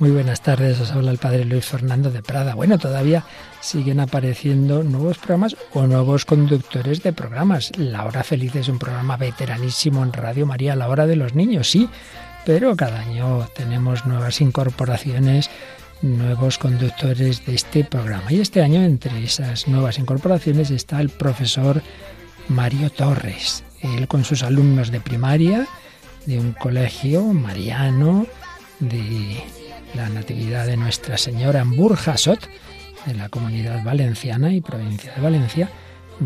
Muy buenas tardes, os habla el padre Luis Fernando de Prada. Bueno, todavía siguen apareciendo nuevos programas o nuevos conductores de programas. La Hora Feliz es un programa veteranísimo en Radio María, La Hora de los Niños, sí, pero cada año tenemos nuevas incorporaciones, nuevos conductores de este programa. Y este año, entre esas nuevas incorporaciones, está el profesor Mario Torres. Él con sus alumnos de primaria, de un colegio mariano, de la Natividad de Nuestra Señora en Burjasot, de la Comunidad Valenciana y Provincia de Valencia,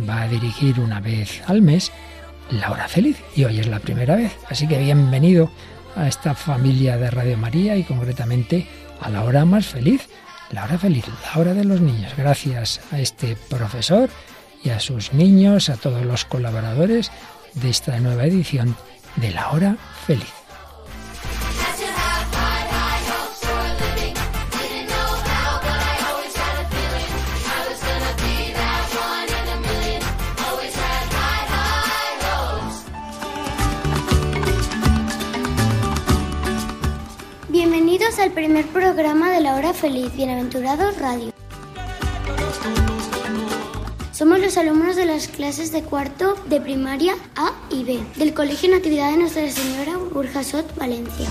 va a dirigir una vez al mes la hora feliz. Y hoy es la primera vez. Así que bienvenido a esta familia de Radio María y concretamente a la hora más feliz, la hora feliz, la hora de los niños. Gracias a este profesor y a sus niños, a todos los colaboradores de esta nueva edición de la hora feliz. Al primer programa de la hora feliz, Bienaventurados Radio. Somos los alumnos de las clases de cuarto de primaria A y B del Colegio Natividad de Nuestra Señora Burjasot, Valencia.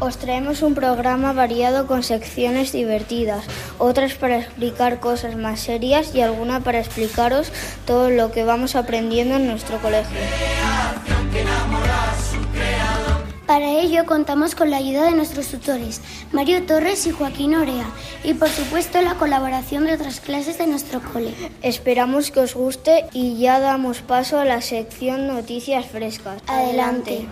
Os traemos un programa variado con secciones divertidas, otras para explicar cosas más serias y alguna para explicaros todo lo que vamos aprendiendo en nuestro colegio. Para ello contamos con la ayuda de nuestros tutores, Mario Torres y Joaquín Orea, y por supuesto la colaboración de otras clases de nuestro cole. Esperamos que os guste y ya damos paso a la sección Noticias Frescas. Adelante.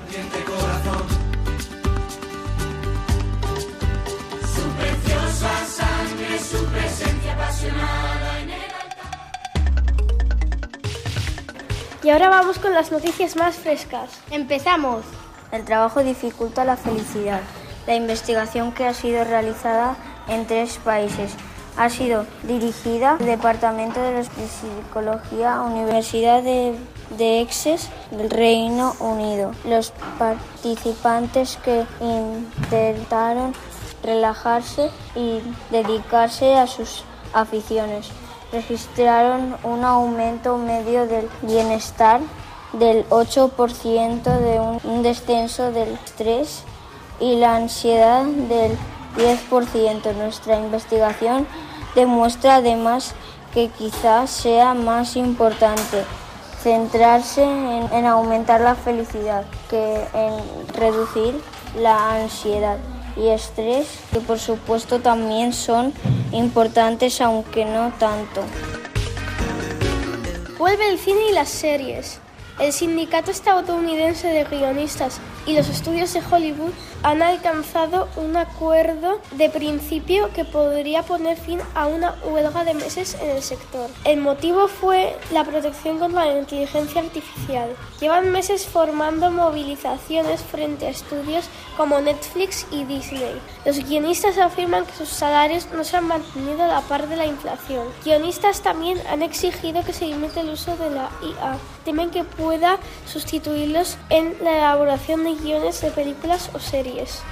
Y ahora vamos con las noticias más frescas. ¡Empezamos! El trabajo dificulta la felicidad. La investigación que ha sido realizada en tres países ha sido dirigida al Departamento de Psicología, Universidad de, de del Reino Unido. Los participantes que intentaron relajarse y dedicarse a sus aficiones registraron un aumento medio del bienestar del 8%, de un, descenso del estrés y la ansiedad del 10%. Nuestra investigación demuestra además que quizás sea más importante centrarse en, en aumentar la felicidad que en reducir la ansiedad y estrés, que por supuesto también son importantes, aunque no tanto. Vuelve el cine y las series. El sindicato estadounidense de guionistas y los estudios de Hollywood han alcanzado un acuerdo de principio que podría poner fin a una huelga de meses en el sector. El motivo fue la protección contra la inteligencia artificial. Llevan meses formando movilizaciones frente a estudios como Netflix y Disney. Los guionistas afirman que sus salarios no se han mantenido a la par de la inflación. Guionistas también han exigido que se limite el uso de la IA. Temen que pueda sustituirlos en la elaboración de guiones de películas o series.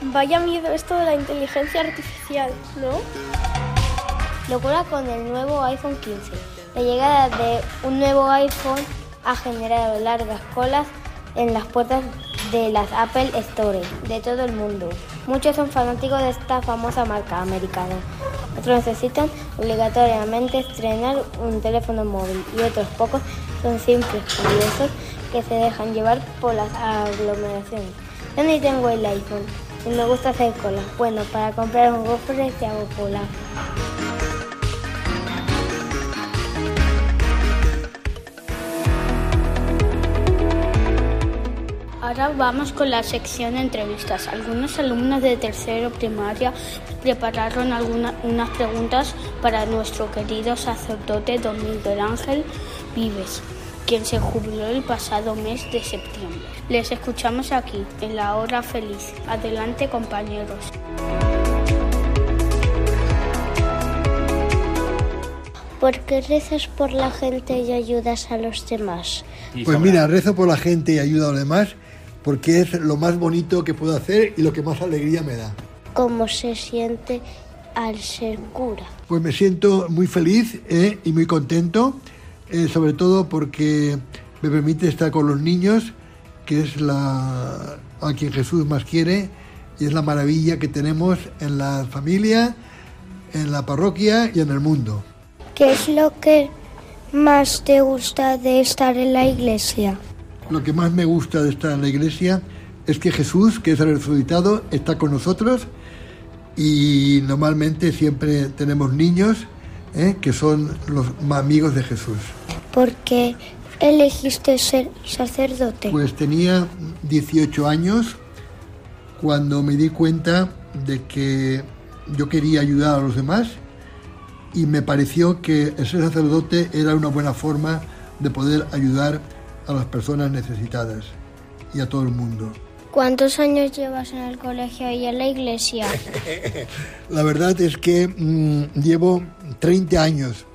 Vaya miedo esto de la inteligencia artificial, ¿no? Locura con el nuevo iPhone 15. La llegada de un nuevo iPhone ha generado largas colas en las puertas de las Apple Store de todo el mundo. Muchos son fanáticos de esta famosa marca americana. Otros necesitan obligatoriamente estrenar un teléfono móvil y otros pocos son simples curiosos que se dejan llevar por las aglomeraciones. Yo ni tengo el iPhone y me gusta hacer cola. Bueno, para comprar un gofre te hago cola. Ahora vamos con la sección de entrevistas. Algunos alumnos de tercero primaria prepararon algunas unas preguntas para nuestro querido sacerdote don Miguel Ángel Vives, quien se jubiló el pasado mes de septiembre. Les escuchamos aquí, en la hora feliz. Adelante compañeros. ¿Por qué rezas por la gente y ayudas a los demás? Pues mira, rezo por la gente y ayudo a los demás porque es lo más bonito que puedo hacer y lo que más alegría me da. ¿Cómo se siente al ser cura? Pues me siento muy feliz ¿eh? y muy contento, eh, sobre todo porque me permite estar con los niños, que es la, a quien Jesús más quiere y es la maravilla que tenemos en la familia, en la parroquia y en el mundo. ¿Qué es lo que más te gusta de estar en la iglesia? Lo que más me gusta de estar en la iglesia es que Jesús, que es el resucitado, está con nosotros y normalmente siempre tenemos niños ¿eh? que son los amigos de Jesús. ¿Por qué elegiste ser sacerdote? Pues tenía 18 años cuando me di cuenta de que yo quería ayudar a los demás y me pareció que ser sacerdote era una buena forma de poder ayudar a las personas necesitadas y a todo el mundo. ¿Cuántos años llevas en el colegio y en la iglesia? la verdad es que mm, llevo 30 años.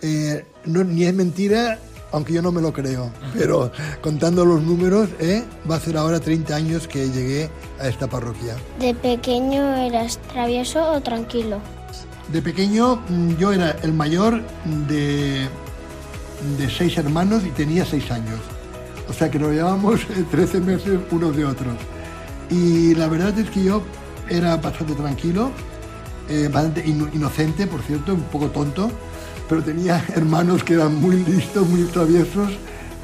Eh, no, ni es mentira, aunque yo no me lo creo, pero contando los números, eh, va a ser ahora 30 años que llegué a esta parroquia. ¿De pequeño eras travieso o tranquilo? De pequeño mm, yo era el mayor de, de seis hermanos y tenía seis años. O sea que nos llevábamos 13 meses unos de otros. Y la verdad es que yo era bastante tranquilo, eh, bastante inocente, por cierto, un poco tonto, pero tenía hermanos que eran muy listos, muy traviesos.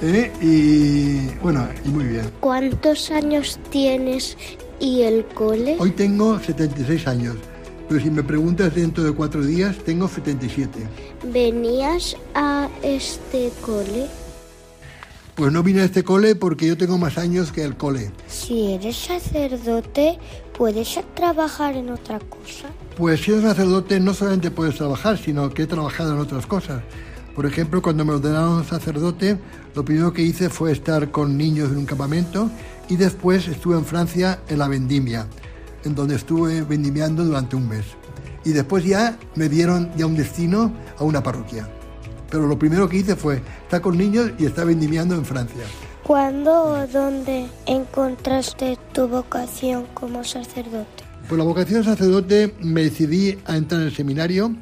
Eh, y bueno, y muy bien. ¿Cuántos años tienes y el cole? Hoy tengo 76 años, pero si me preguntas dentro de cuatro días, tengo 77. ¿Venías a este cole? Pues no vine a este cole porque yo tengo más años que el cole. Si eres sacerdote, ¿puedes trabajar en otra cosa? Pues si eres sacerdote no solamente puedes trabajar, sino que he trabajado en otras cosas. Por ejemplo, cuando me ordenaron sacerdote, lo primero que hice fue estar con niños en un campamento y después estuve en Francia en la vendimia, en donde estuve vendimiando durante un mes. Y después ya me dieron ya un destino a una parroquia pero lo primero que hice fue estar con niños y estar vendimiando en Francia. ¿Cuándo o dónde encontraste tu vocación como sacerdote? Pues la vocación de sacerdote me decidí a entrar en el seminario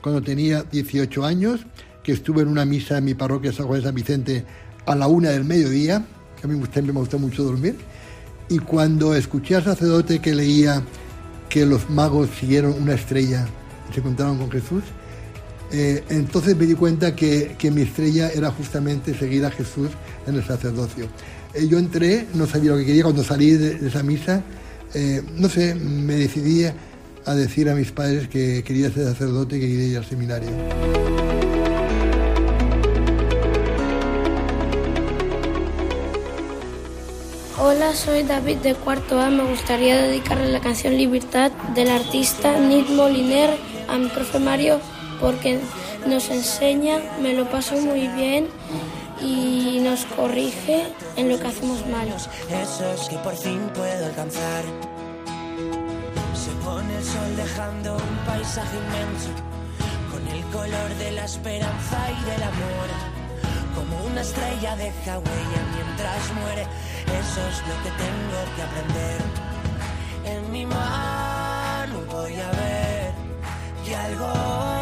cuando tenía 18 años, que estuve en una misa en mi parroquia San Juan de San Vicente a la una del mediodía, que a mí siempre me gustó mucho dormir, y cuando escuché al sacerdote que leía que los magos siguieron una estrella y se encontraron con Jesús, eh, entonces me di cuenta que, mi estrella era justamente seguir a Jesús en el sacerdocio. Eh, yo entré, no sabía lo que quería cuando salí de, esa misa, eh, no sé, me decidí a decir a mis padres que quería ser sacerdote y que quería ir al seminario. Hola, soy David de Cuarto A. Me gustaría dedicarle la canción Libertad del artista Nick Moliner a mi profe Mario porque nos enseña, me lo paso muy bien y nos corrige en lo que hacemos mal. Esos que por fin puedo alcanzar. Se pone el sol dejando un paisaje inmenso, con el color de la esperanza y del amor. Como una estrella deja huella mientras muere, eso es lo que tengo que aprender. En mi mano voy a ver que algo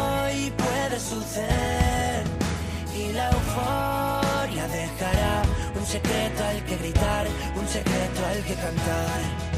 puede suceder y la euforia dejará un secreto al que gritar, un secreto al que cantar.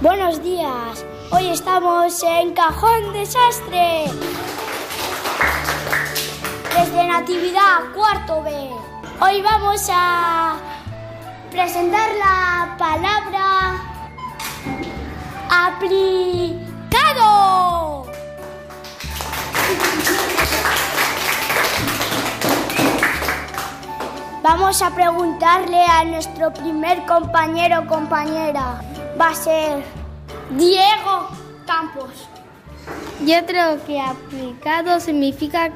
Buenos días. Hoy estamos en Cajón Desastre. Desde Natividad, cuarto B. Hoy vamos a presentar la palabra aplicado. Vamos a preguntarle a nuestro primer compañero o compañera. Va a ser Diego Campos. Yo creo que aplicado significa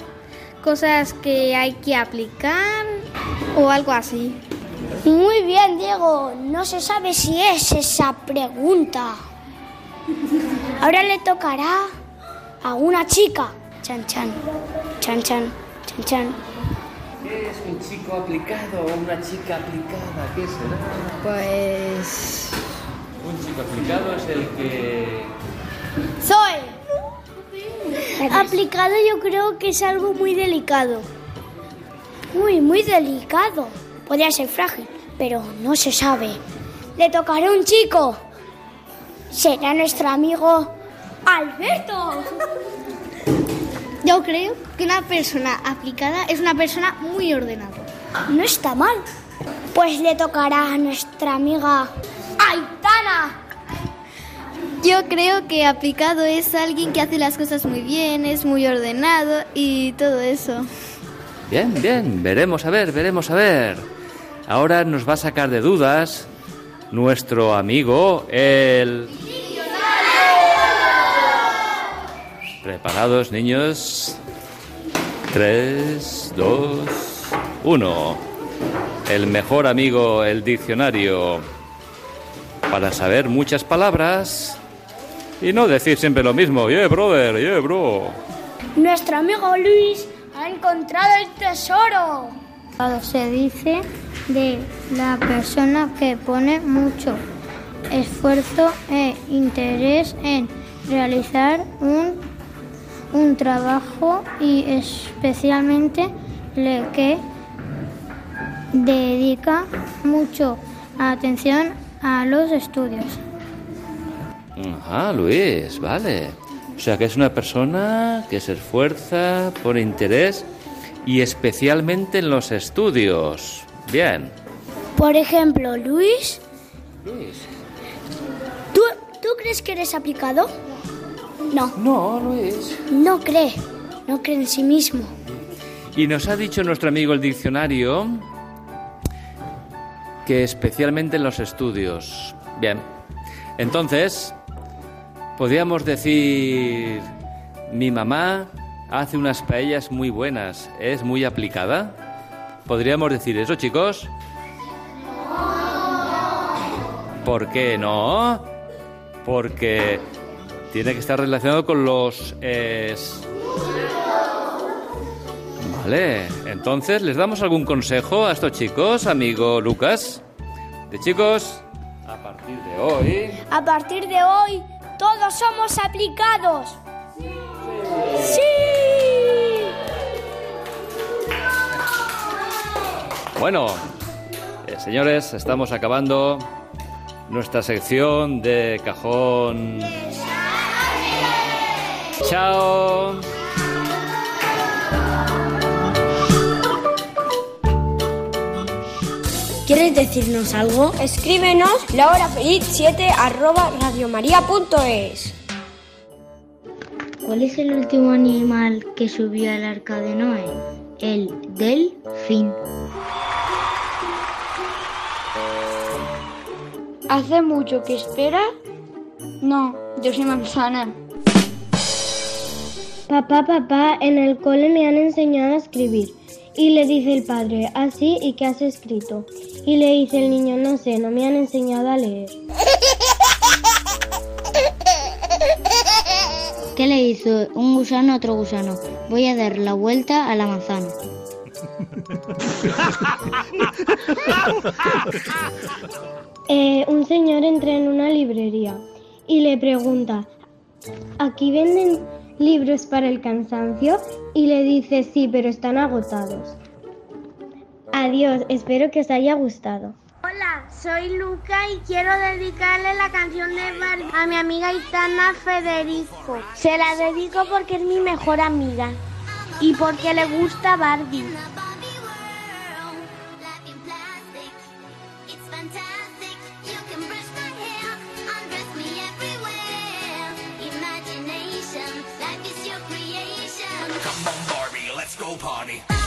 cosas que hay que aplicar o algo así. Muy bien, Diego. No se sabe si es esa pregunta. Ahora le tocará a una chica. Chan, chan, chan, chan, chan, chan. ¿Qué es un chico aplicado o una chica aplicada? ¿Qué será? Pues... Un chico aplicado es el que... Soy. Aplicado yo creo que es algo muy delicado. Muy, muy delicado. Podría ser frágil, pero no se sabe. Le tocará a un chico. Será nuestro amigo Alberto. Yo creo que una persona aplicada es una persona muy ordenada. No está mal. Pues le tocará a nuestra amiga Aitana. Yo creo que aplicado es alguien que hace las cosas muy bien, es muy ordenado y todo eso. Bien, bien, veremos a ver, veremos a ver. Ahora nos va a sacar de dudas nuestro amigo, el... ¿Preparados, niños? Tres, dos, uno. El mejor amigo, el diccionario. Para saber muchas palabras y no decir siempre lo mismo. Yeah, brother, yeah, bro. Nuestro amigo Luis ha encontrado el tesoro. Se dice de la persona que pone mucho esfuerzo e interés en realizar un, un trabajo y especialmente le que dedica mucho atención a los estudios. Ajá, Luis, vale. O sea que es una persona que se esfuerza por interés y especialmente en los estudios. Bien. Por ejemplo, Luis, Luis. ¿tú, ¿tú crees que eres aplicado? No. No, Luis. No cree. No cree en sí mismo. Y nos ha dicho nuestro amigo el diccionario que especialmente en los estudios. Bien. Entonces, podríamos decir, mi mamá hace unas paellas muy buenas, es muy aplicada. ¿Podríamos decir eso, chicos? ¿Por qué no? Porque tiene que estar relacionado con los... es- Vale, entonces, ¿les damos algún consejo a estos chicos, amigo Lucas? De chicos, a partir de hoy... A partir de hoy, todos somos aplicados. ¡Sí! Bueno, eh, señores, estamos acabando nuestra sección de cajón. Chao. ¿Quieres decirnos algo? Escríbenos lahorafeliz7 arroba radiomaria.es. ¿Cuál es el último animal que subió al arca de Noé? El delfín. ¿Hace mucho que espera? No, yo soy manzana. Papá, papá, en el cole me han enseñado a escribir. Y le dice el padre, así y qué has escrito. Y le dice el niño, no sé, no me han enseñado a leer. ¿Qué le hizo un gusano a otro gusano? Voy a dar la vuelta a la manzana. Eh, un señor entra en una librería y le pregunta, ¿aquí venden libros para el cansancio? Y le dice, sí, pero están agotados. Adiós, espero que os haya gustado. Hola, soy Luca y quiero dedicarle la canción de Barbie a mi amiga Itana Federico. Se la dedico porque es mi mejor amiga y porque le gusta Barbie. Party.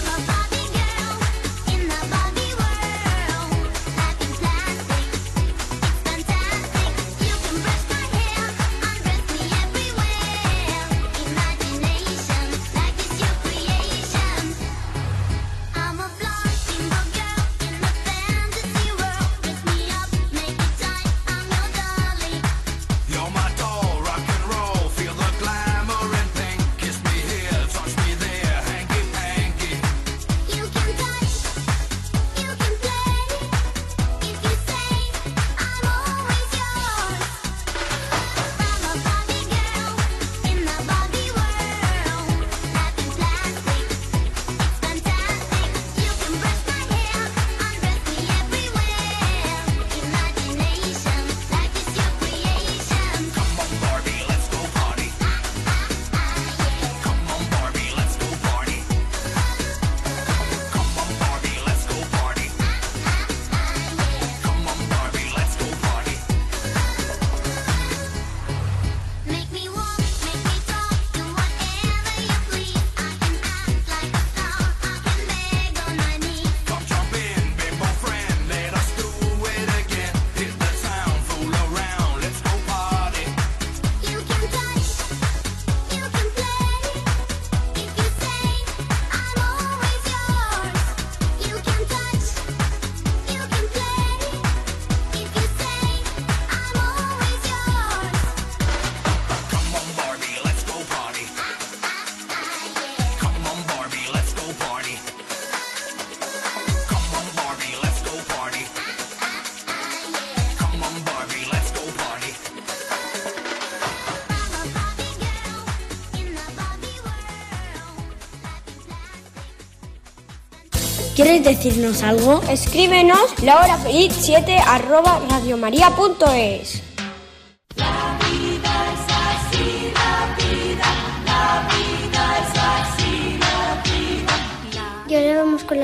¿Quieres decirnos algo? Escríbenos lahorafeliz7 arroba radiomaria.es.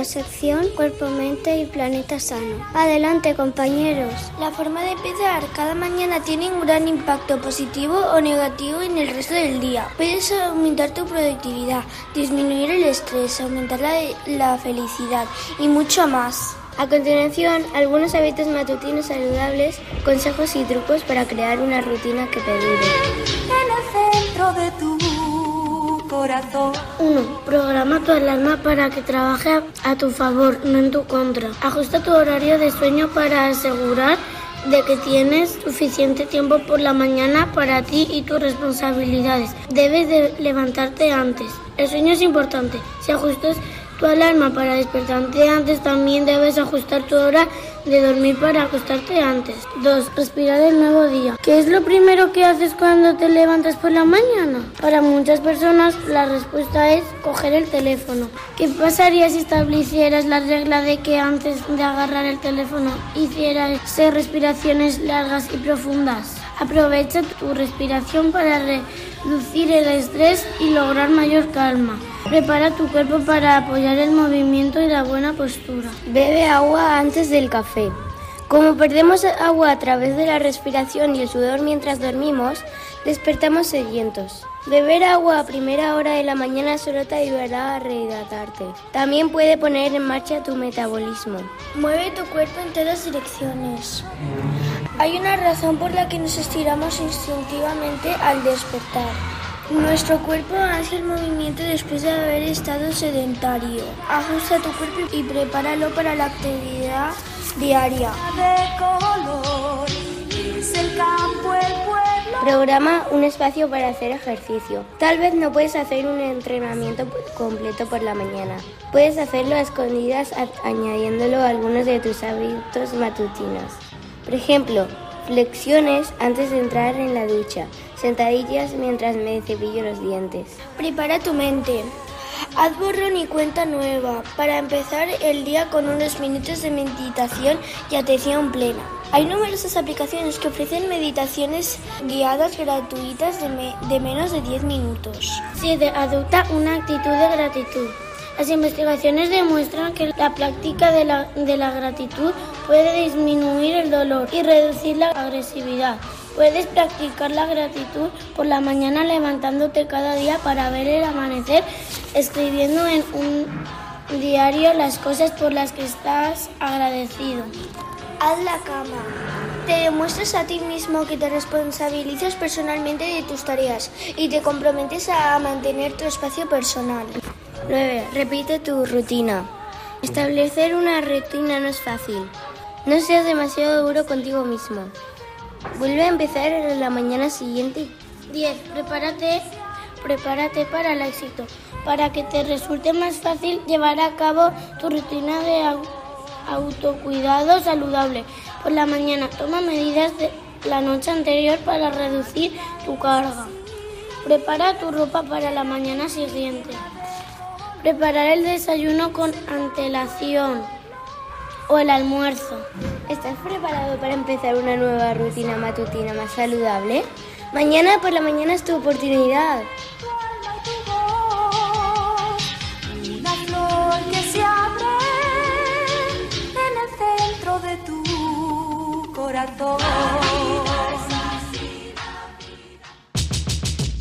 sección Cuerpo, Mente y Planeta Sano. Adelante, compañeros. La forma de empezar cada mañana tiene un gran impacto positivo o negativo en el resto del día. Puedes aumentar tu productividad, disminuir el estrés, aumentar la, la felicidad y mucho más. A continuación, algunos hábitos matutinos saludables, consejos y trucos para crear una rutina que te dure. En el centro de tu corazón. 1. Programa tu alarma para que trabaje a tu favor, no en tu contra. Ajusta tu horario de sueño para asegurar de que tienes suficiente tiempo por la mañana para ti y tus responsabilidades. Debes de levantarte antes. El sueño es importante. Si ajustas tu alarma para despertarte antes, también debes ajustar tu hora de dormir para acostarte antes. 2. Respirar el nuevo día. ¿Qué es lo primero que haces cuando te levantas por la mañana? Para muchas personas la respuesta es coger el teléfono. ¿Qué pasaría si establecieras la regla de que antes de agarrar el teléfono hicieras seis respiraciones largas y profundas? Aprovecha tu respiración para reducir el estrés y lograr mayor calma. Prepara tu cuerpo para apoyar el movimiento y la buena postura. Bebe agua antes del café. Como perdemos agua a través de la respiración y el sudor mientras dormimos, despertamos sedientos. Beber agua a primera hora de la mañana solo te ayudará a rehidratarte. También puede poner en marcha tu metabolismo. Mueve tu cuerpo en todas direcciones. Hay una razón por la que nos estiramos instintivamente al despertar. Nuestro cuerpo hace el movimiento después de haber estado sedentario. Ajusta tu cuerpo y prepáralo para la actividad diaria. Programa un espacio para hacer ejercicio. Tal vez no puedes hacer un entrenamiento completo por la mañana. Puedes hacerlo a escondidas añadiéndolo a algunos de tus hábitos matutinos. Por ejemplo, flexiones antes de entrar en la ducha, sentadillas mientras me cepillo los dientes. Prepara tu mente. Haz borrón y cuenta nueva para empezar el día con unos minutos de meditación y atención plena. Hay numerosas aplicaciones que ofrecen meditaciones guiadas gratuitas de, de menos de 10 minutos. 7. Adopta una actitud de gratitud. Las investigaciones demuestran que la práctica de la, de la gratitud puede disminuir el dolor y reducir la agresividad. Puedes practicar la gratitud por la mañana levantándote cada día para ver el amanecer, escribiendo en un diario las cosas por las que estás agradecido. Haz la cama. Te demuestras a ti mismo que te responsabilizas personalmente de tus tareas y te comprometes a mantener tu espacio personal. 9. Repite tu rutina. Establecer una rutina no es fácil. No seas demasiado duro contigo mismo. Vuelve a empezar en la mañana siguiente. 10. Prepárate, prepárate para el éxito. Para que te resulte más fácil llevar a cabo tu rutina de autocuidado saludable. Por la mañana toma medidas de la noche anterior para reducir tu carga. Prepara tu ropa para la mañana siguiente. Preparar el desayuno con antelación o el almuerzo. ¿Estás preparado para empezar una nueva rutina matutina más saludable? Mañana por la mañana es tu oportunidad. Una flor que se abre en el centro de tu corazón.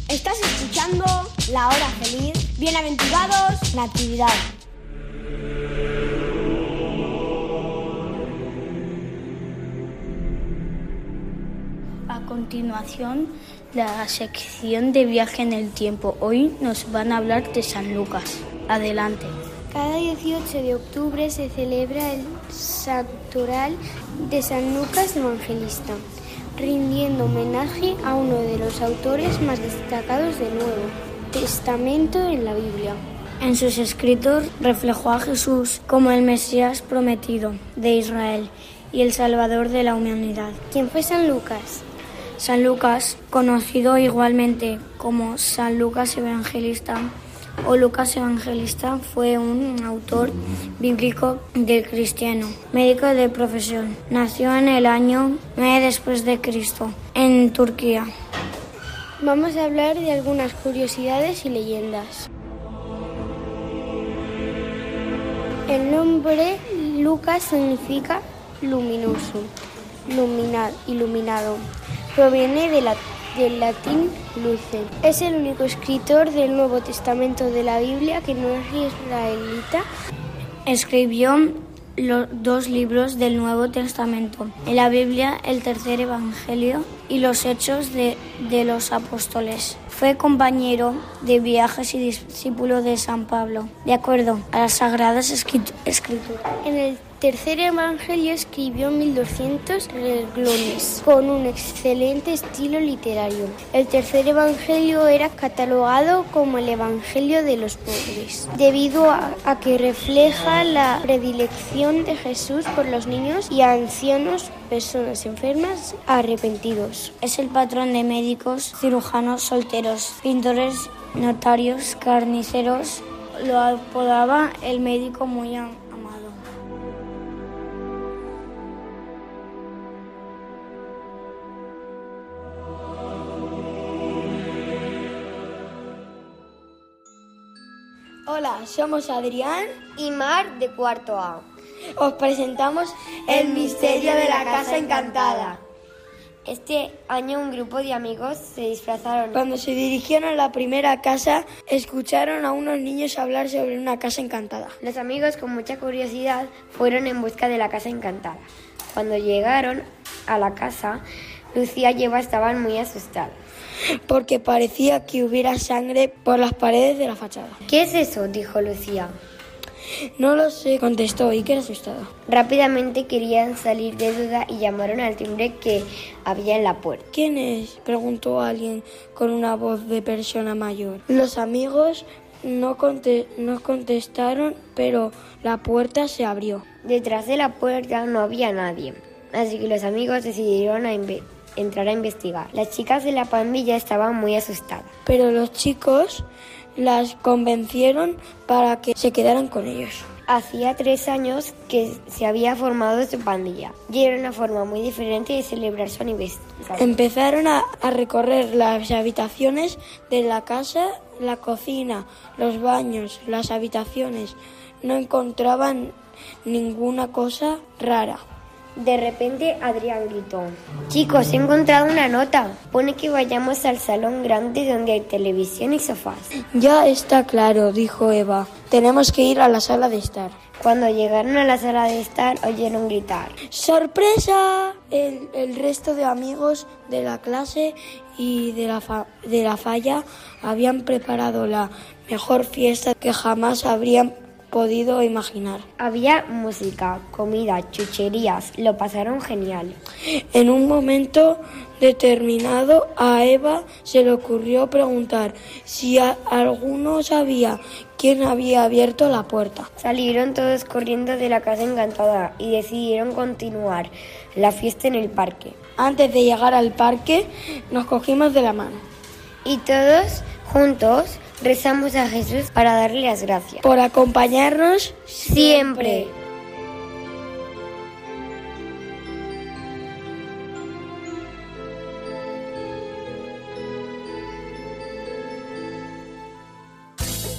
Estás escuchando La Hora Feliz. Bienaventurados, Natividad. Continuación, la sección de viaje en el tiempo. Hoy nos van a hablar de San Lucas. Adelante. Cada 18 de octubre se celebra el Santoral de San Lucas Evangelista, rindiendo homenaje a uno de los autores más destacados del Nuevo Testamento en la Biblia. En sus escritos reflejó a Jesús como el Mesías prometido de Israel y el Salvador de la humanidad. ¿Quién fue San Lucas? San Lucas, conocido igualmente como San Lucas Evangelista o Lucas Evangelista, fue un autor bíblico del cristiano, médico de profesión. Nació en el año 9 después de Cristo, en Turquía. Vamos a hablar de algunas curiosidades y leyendas. El nombre Lucas significa luminoso, lumina- iluminado. Proviene del latín luce. Es el único escritor del Nuevo Testamento de la Biblia que no es israelita. Escribió los dos libros del Nuevo Testamento, en la Biblia el tercer Evangelio y los Hechos de, de los Apóstoles. Fue compañero de viajes y discípulo de San Pablo, de acuerdo a las Sagradas Escrit- Escrituras. Tercer Evangelio escribió 1200 renglones, con un excelente estilo literario. El tercer Evangelio era catalogado como el Evangelio de los pobres, debido a, que refleja la predilección de Jesús por los niños y ancianos, personas enfermas, arrepentidos. Es el patrón de médicos, cirujanos, solteros, pintores, notarios, carniceros. Lo apodaba el médico muy Hola, somos Adrián y Mar de cuarto A. Os presentamos El misterio de la casa encantada. Este año un grupo de amigos se disfrazaron. Cuando se dirigieron a la primera casa, escucharon a unos niños hablar sobre una casa encantada. Los amigos con mucha curiosidad fueron en busca de la casa encantada. Cuando llegaron a la casa, Lucía y Eva estaban muy asustadas. Porque parecía que hubiera sangre por las paredes de la fachada. ¿Qué es eso? dijo Lucía. No lo sé, contestó Iker asustado. Rápidamente querían salir de duda y llamaron al timbre que había en la puerta. ¿Quién es? preguntó alguien con una voz de persona mayor. Los amigos no, conte no contestaron, pero la puerta se abrió. Detrás de la puerta no había nadie, así que los amigos decidieron a entrar a investigar. Las chicas de la pandilla estaban muy asustadas. Pero los chicos las convencieron para que se quedaran con ellos. Hacía tres años que se había formado su pandilla y era una forma muy diferente de celebrar su aniversario. Empezaron a, a, recorrer las habitaciones de la casa, la cocina, los baños, las habitaciones. No encontraban ninguna cosa rara. De repente Adrián gritó, chicos, he encontrado una nota. Pone que vayamos al salón grande donde hay televisión y sofás. Ya está claro, dijo Eva. Tenemos que ir a la sala de estar. Cuando llegaron a la sala de estar, oyeron gritar. ¡Sorpresa! El, el resto de amigos de la clase y de la, fa de la falla habían preparado la mejor fiesta que jamás habrían podido imaginar. Había música, comida, chucherías, lo pasaron genial. En un momento determinado a Eva se le ocurrió preguntar si a alguno sabía quién había abierto la puerta. Salieron todos corriendo de la casa encantada y decidieron continuar la fiesta en el parque. Antes de llegar al parque nos cogimos de la mano. Y todos juntos rezamos a Jesús para darle las gracias. Por acompañarnos siempre.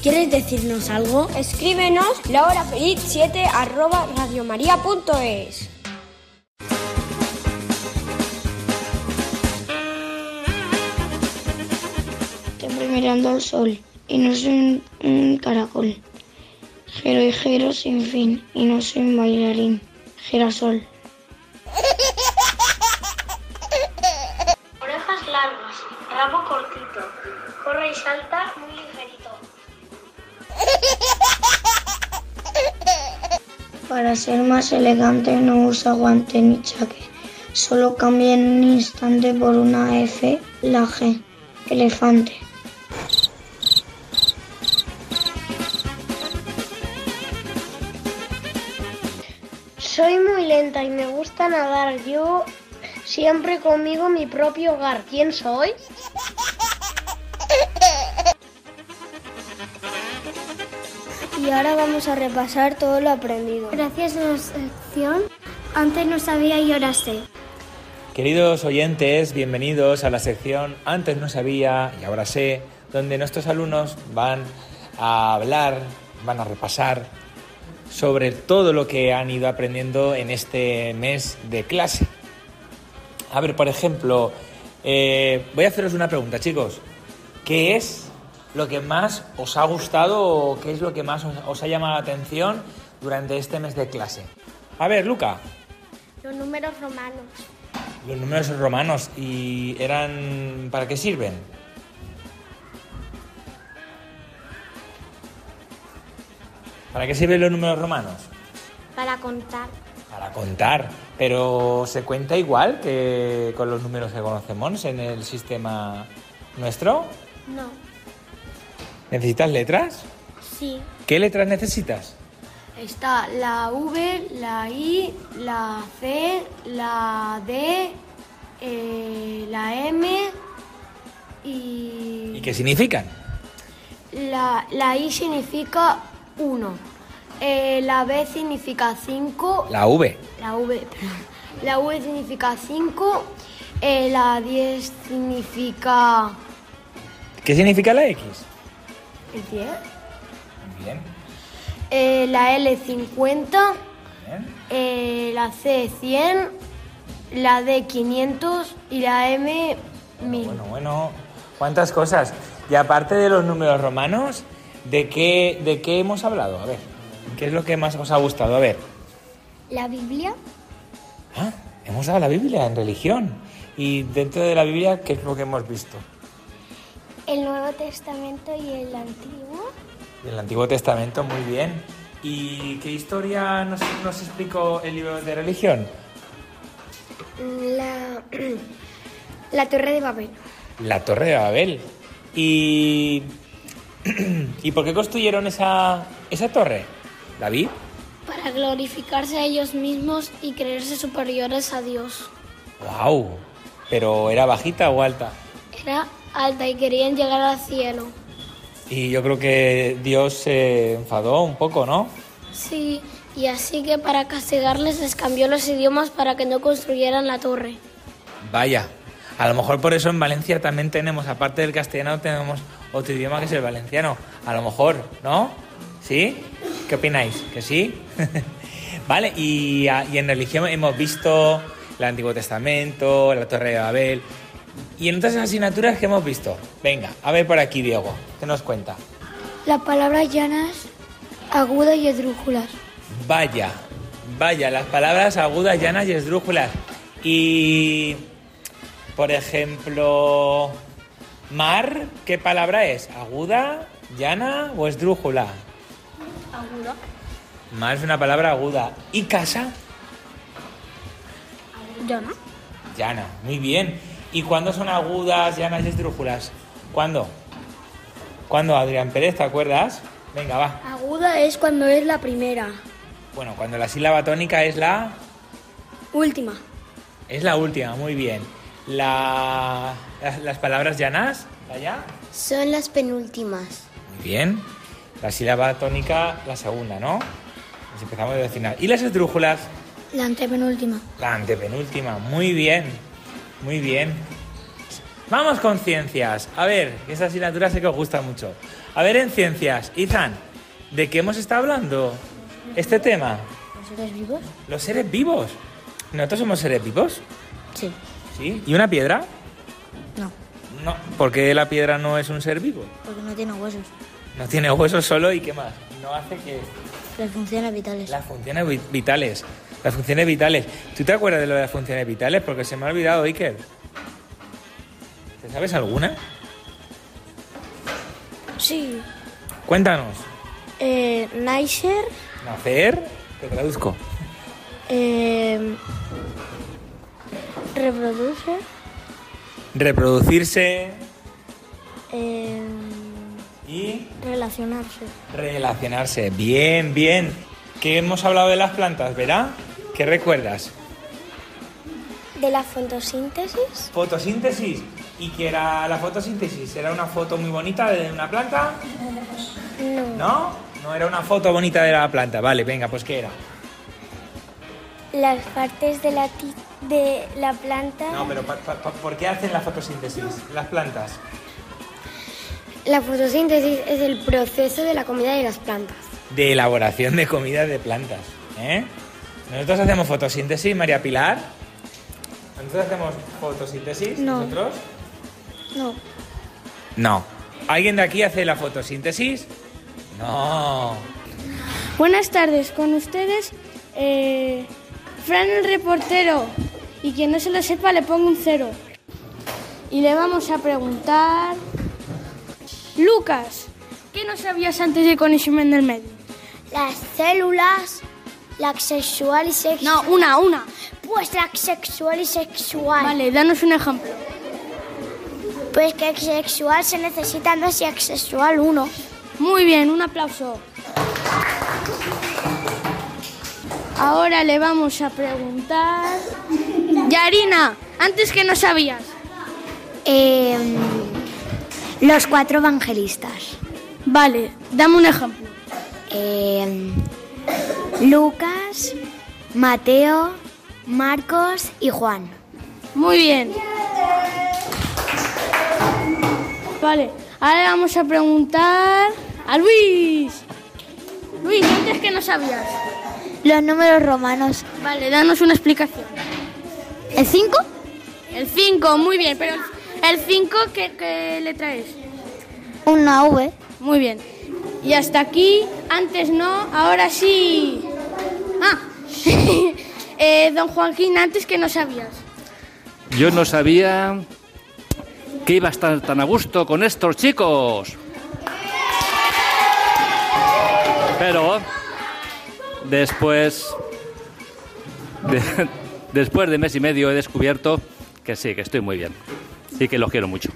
¿Quieres decirnos algo? Escríbenos la hora feliz 7 arroba radiomaria.es. mirando al sol y no soy un, un caracol. Giro y giro sin fin y no soy un bailarín. Girasol. Orejas largas, rabo cortito, corre y salta muy ligerito. Para ser más elegante no usa guante ni chaque. Solo cambia en un instante por una F la G. Elefante. Soy muy lenta y me gusta nadar. Yo siempre conmigo mi propio hogar. ¿Quién soy? Y ahora vamos a repasar todo lo aprendido. Gracias a la sección Antes no sabía y ahora sé. Queridos oyentes, bienvenidos a la sección Antes no sabía y ahora sé, donde nuestros alumnos van a hablar, van a repasar sobre todo lo que han ido aprendiendo en este mes de clase. A ver, por ejemplo, eh, voy a haceros una pregunta, chicos. ¿Qué es lo que más os ha gustado o qué es lo que más os, os ha llamado la atención durante este mes de clase? A ver, Luca. Los números romanos. Los números romanos, ¿y eran para qué sirven? ¿Para qué sirven los números romanos? Para contar. Para contar. Pero ¿se cuenta igual que con los números que conocemos en el sistema nuestro? No. ¿Necesitas letras? Sí. ¿Qué letras necesitas? Está la V, la I, la C, la D, eh, la M y... ¿Y qué significan? La, la I significa 1. Eh, la B significa 5. La V. La V. La V significa 5. Eh, la 10 significa ¿Qué significa la X? el 10. Bien. Eh, la L50, eh, la C100, la D500 y la M1000. Bueno, bueno, ¿cuántas cosas? Y aparte de los números romanos, ¿de qué, ¿de qué hemos hablado? A ver, ¿qué es lo que más os ha gustado? A ver, La Biblia, ah, hemos dado la Biblia en religión. Y dentro de la Biblia, ¿qué es lo que hemos visto? el Nuevo Testamento y el Antiguo. El Antiguo Testamento, muy bien. ¿Y qué historia nos, nos explicó el libro de religión? La, la Torre de Babel. La Torre de Babel. ¿Y, ¿y por qué construyeron esa, esa torre? David. Para glorificarse a ellos mismos y creerse superiores a Dios. ¡Wow! ¿Pero era bajita o alta? Era alta y querían llegar al cielo. Y yo creo que Dios se enfadó un poco, ¿no? Sí, y así que para castigarles les cambió los idiomas para que no construyeran la torre. Vaya, a lo mejor por eso en Valencia también tenemos, aparte del castellano, tenemos otro idioma que es el valenciano. A lo mejor, ¿no? ¿Sí? ¿Qué opináis? ¿Que sí? vale, y, a- y en religión hemos visto el Antiguo Testamento, la Torre de Babel. ¿Y en otras asignaturas que hemos visto? Venga, a ver por aquí, Diego, ¿qué nos cuenta? Las palabras llanas, agudas y esdrújulas. Vaya, vaya, las palabras agudas, llanas y esdrújulas. Y, por ejemplo, mar, ¿qué palabra es? ¿Aguda, llana o esdrújula? Aguda. Mar es una palabra aguda. ¿Y casa? No. Llana, muy bien. ¿Y cuándo son agudas, llanas y esdrújulas? ¿Cuándo? ¿Cuándo, Adrián Pérez, te acuerdas? Venga, va. Aguda es cuando es la primera. Bueno, cuando la sílaba tónica es la... Última. Es la última, muy bien. La, las, las palabras llanas, allá. Son las penúltimas. Muy bien. La sílaba tónica, la segunda, ¿no? Empezamos desde el final. ¿Y las esdrújulas? La antepenúltima. La antepenúltima. Muy bien. Muy bien. Vamos con ciencias. A ver, esa asignatura sé que os gusta mucho. A ver, en ciencias, Izan, ¿de qué hemos estado hablando? Este tema. ¿Los seres vivos? Los seres vivos. ¿Nosotros somos seres vivos? Sí. ¿Sí? ¿Y una piedra? No, No. ¿Por qué la piedra no es un ser vivo? porque no tiene huesos. No tiene huesos solo y qué más. No hace que Las funciones vitales. las funciones vi- vitales. Las funciones vitales. ¿Tú te acuerdas de lo de las funciones vitales? Porque se me ha olvidado, Iker. ¿Te sabes alguna? Sí. Cuéntanos. Eh, Neisser, Nacer, te traduzco. eh, reproduce, Reproducirse eh, y relacionarse. relacionarse. Bien, bien. ¿Qué hemos hablado de las plantas, verdad? ¿Qué recuerdas? ¿De la fotosíntesis? Fotosíntesis. ¿Y qué era la fotosíntesis? ¿Era una foto muy bonita de una planta? No. ¿No? No era una foto bonita de la planta. Vale, venga, pues ¿qué era? Las partes de la, ti- de la planta. No, pero pa- pa- pa- ¿por qué hacen la fotosíntesis las plantas? La fotosíntesis es el proceso de la comida de las plantas. De elaboración de comida de plantas. ¿eh? Nosotros hacemos fotosíntesis, María Pilar. ¿Nosotros hacemos fotosíntesis? No. ¿Nosotros? No. No. ¿Alguien de aquí hace la fotosíntesis? No. Buenas tardes, con ustedes, eh, Fran el reportero. Y quien no se lo sepa le pongo un cero. Y le vamos a preguntar... Lucas, ¿qué no sabías antes de conocimiento del medio? Las células, la sexual y sexual. No, una, una. Pues la sexual y sexual. Vale, danos un ejemplo. Pues que sexual se necesitan dos y asexual uno. Muy bien, un aplauso. Ahora le vamos a preguntar... Yarina, antes que no sabías. Em, los cuatro evangelistas. Vale, dame un ejemplo. Em, Lucas, Mateo, Marcos y Juan. Muy bien. Vale, ahora le vamos a preguntar a Luis. Luis, antes que no sabías. Los números romanos. Vale, danos una explicación. ¿El 5? El 5, muy bien, pero el 5, ¿qué, ¿qué letra es? Una V. Muy bien. Y hasta aquí, antes no, ahora sí. Ah, eh, don Joaquín, antes que no sabías. Yo no sabía que iba a estar tan a gusto con estos chicos. Pero después, de- después de mes y medio he descubierto que sí, que estoy muy bien. Sí que los quiero mucho.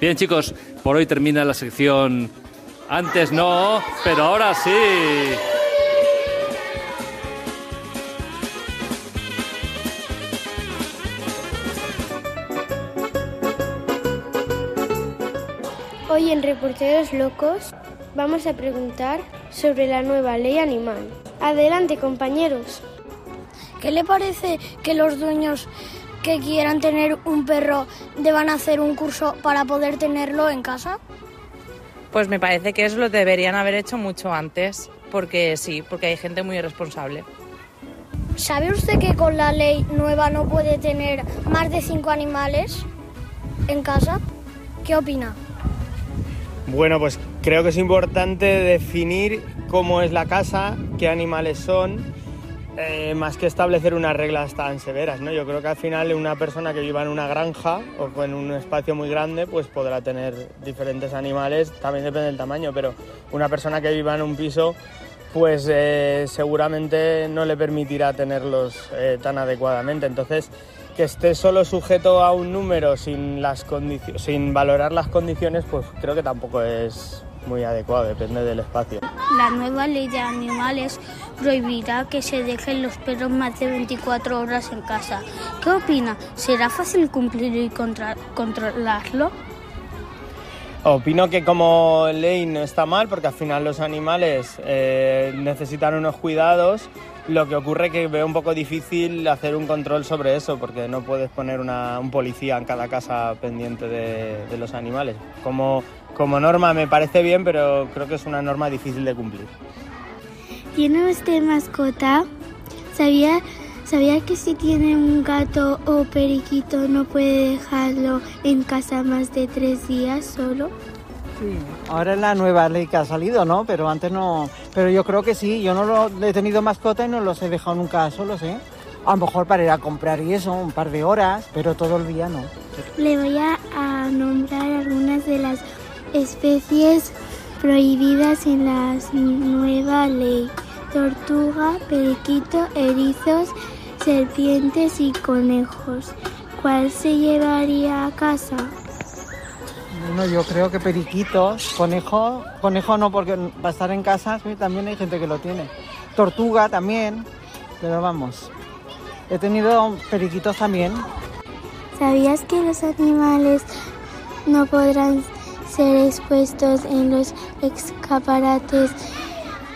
Bien chicos, por hoy termina la sección antes no, pero ahora sí. Hoy en Reporteros Locos vamos a preguntar sobre la nueva ley animal. Adelante, compañeros. ¿Qué le parece que los dueños que quieran tener un perro deban hacer un curso para poder tenerlo en casa? Pues me parece que eso lo deberían haber hecho mucho antes, porque sí, porque hay gente muy irresponsable. ¿Sabe usted que con la ley nueva no puede tener más de cinco animales en casa? ¿Qué opina? Bueno, pues creo que es importante definir cómo es la casa, qué animales son, eh, más que establecer unas reglas tan severas, ¿no? Yo creo que al final una persona que viva en una granja o en un espacio muy grande, pues podrá tener diferentes animales, también depende del tamaño, pero una persona que viva en un piso, pues eh, seguramente no le permitirá tenerlos eh, tan adecuadamente. Entonces, que esté solo sujeto a un número sin, las sin valorar las condiciones, pues creo que tampoco es muy adecuado, depende del espacio. La nueva ley de animales prohibirá que se dejen los perros más de 24 horas en casa. ¿Qué opina? ¿Será fácil cumplir y contra- controlarlo? Opino que como ley no está mal porque al final los animales eh, necesitan unos cuidados. Lo que ocurre que veo un poco difícil hacer un control sobre eso porque no puedes poner una- un policía en cada casa pendiente de, de los animales. Como, como norma me parece bien, pero creo que es una norma difícil de cumplir. ¿Tiene usted mascota? ¿Sabía, ¿Sabía que si tiene un gato o periquito no puede dejarlo en casa más de tres días solo? Sí, ahora es la nueva ley que ha salido, ¿no? Pero antes no. Pero yo creo que sí. Yo no lo, he tenido mascota y no los he dejado nunca solos, ¿eh? A lo mejor para ir a comprar y eso, un par de horas, pero todo el día no. Le voy a, a nombrar algunas de las especies prohibidas en la nueva ley. Tortuga, periquito, erizos, serpientes y conejos. ¿Cuál se llevaría a casa? Bueno, yo creo que periquitos, conejo, conejo no porque va a estar en casa, también hay gente que lo tiene. Tortuga también, pero vamos. He tenido periquitos también. ¿Sabías que los animales no podrán ser expuestos en los escaparates?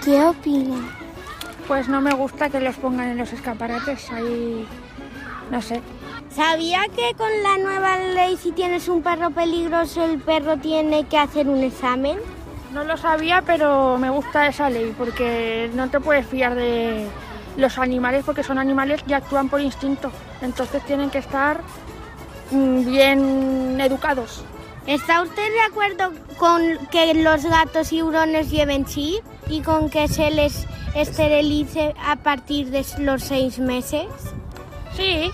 ¿Qué opinan? Pues no me gusta que los pongan en los escaparates, ahí no sé. ¿Sabía que con la nueva ley si tienes un perro peligroso el perro tiene que hacer un examen? No lo sabía, pero me gusta esa ley porque no te puedes fiar de los animales porque son animales que actúan por instinto. Entonces tienen que estar mm, bien educados. ¿Está usted de acuerdo con que los gatos y hurones lleven chip y con que se les esterilice a partir de los seis meses? Sí.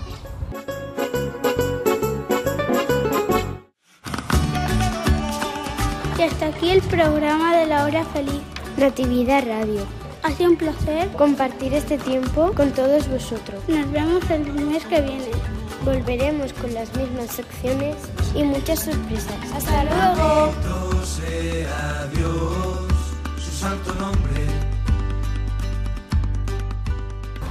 Y hasta aquí el programa de la hora feliz. Natividad Radio. Ha sido un placer compartir este tiempo con todos vosotros. Nos vemos el mes que viene. Volveremos con las mismas secciones y muchas sorpresas. Hasta luego. Bendito sea Dios, su santo nombre.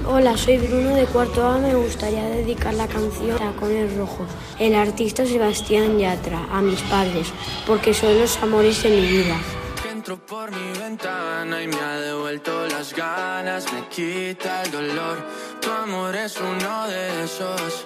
Hola, soy Bruno de Cuarto A. Me gustaría dedicar la canción Tacones Rojos. El artista Sebastián Yatra, a mis padres, porque son los amores de mi vida. Que entró por mi ventana y me ha devuelto las ganas, me quita el dolor. Tu amor es uno de esos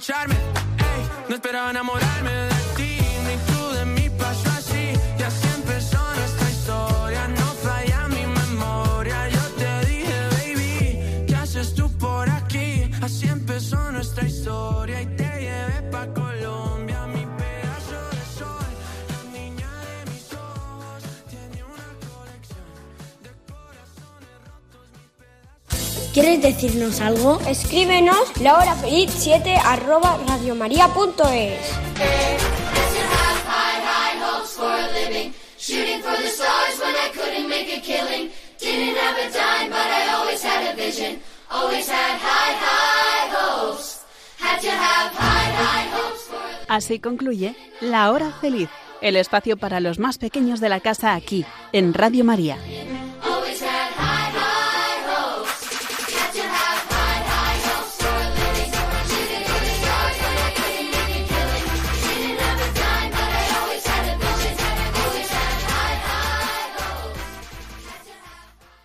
apapacharme. Ey, no esperaba enamorarme ¿Quieres decirnos algo? Escríbenos la hora feliz 7 arroba radiomaria.es. Así concluye La Hora Feliz, el espacio para los más pequeños de la casa aquí, en Radio María.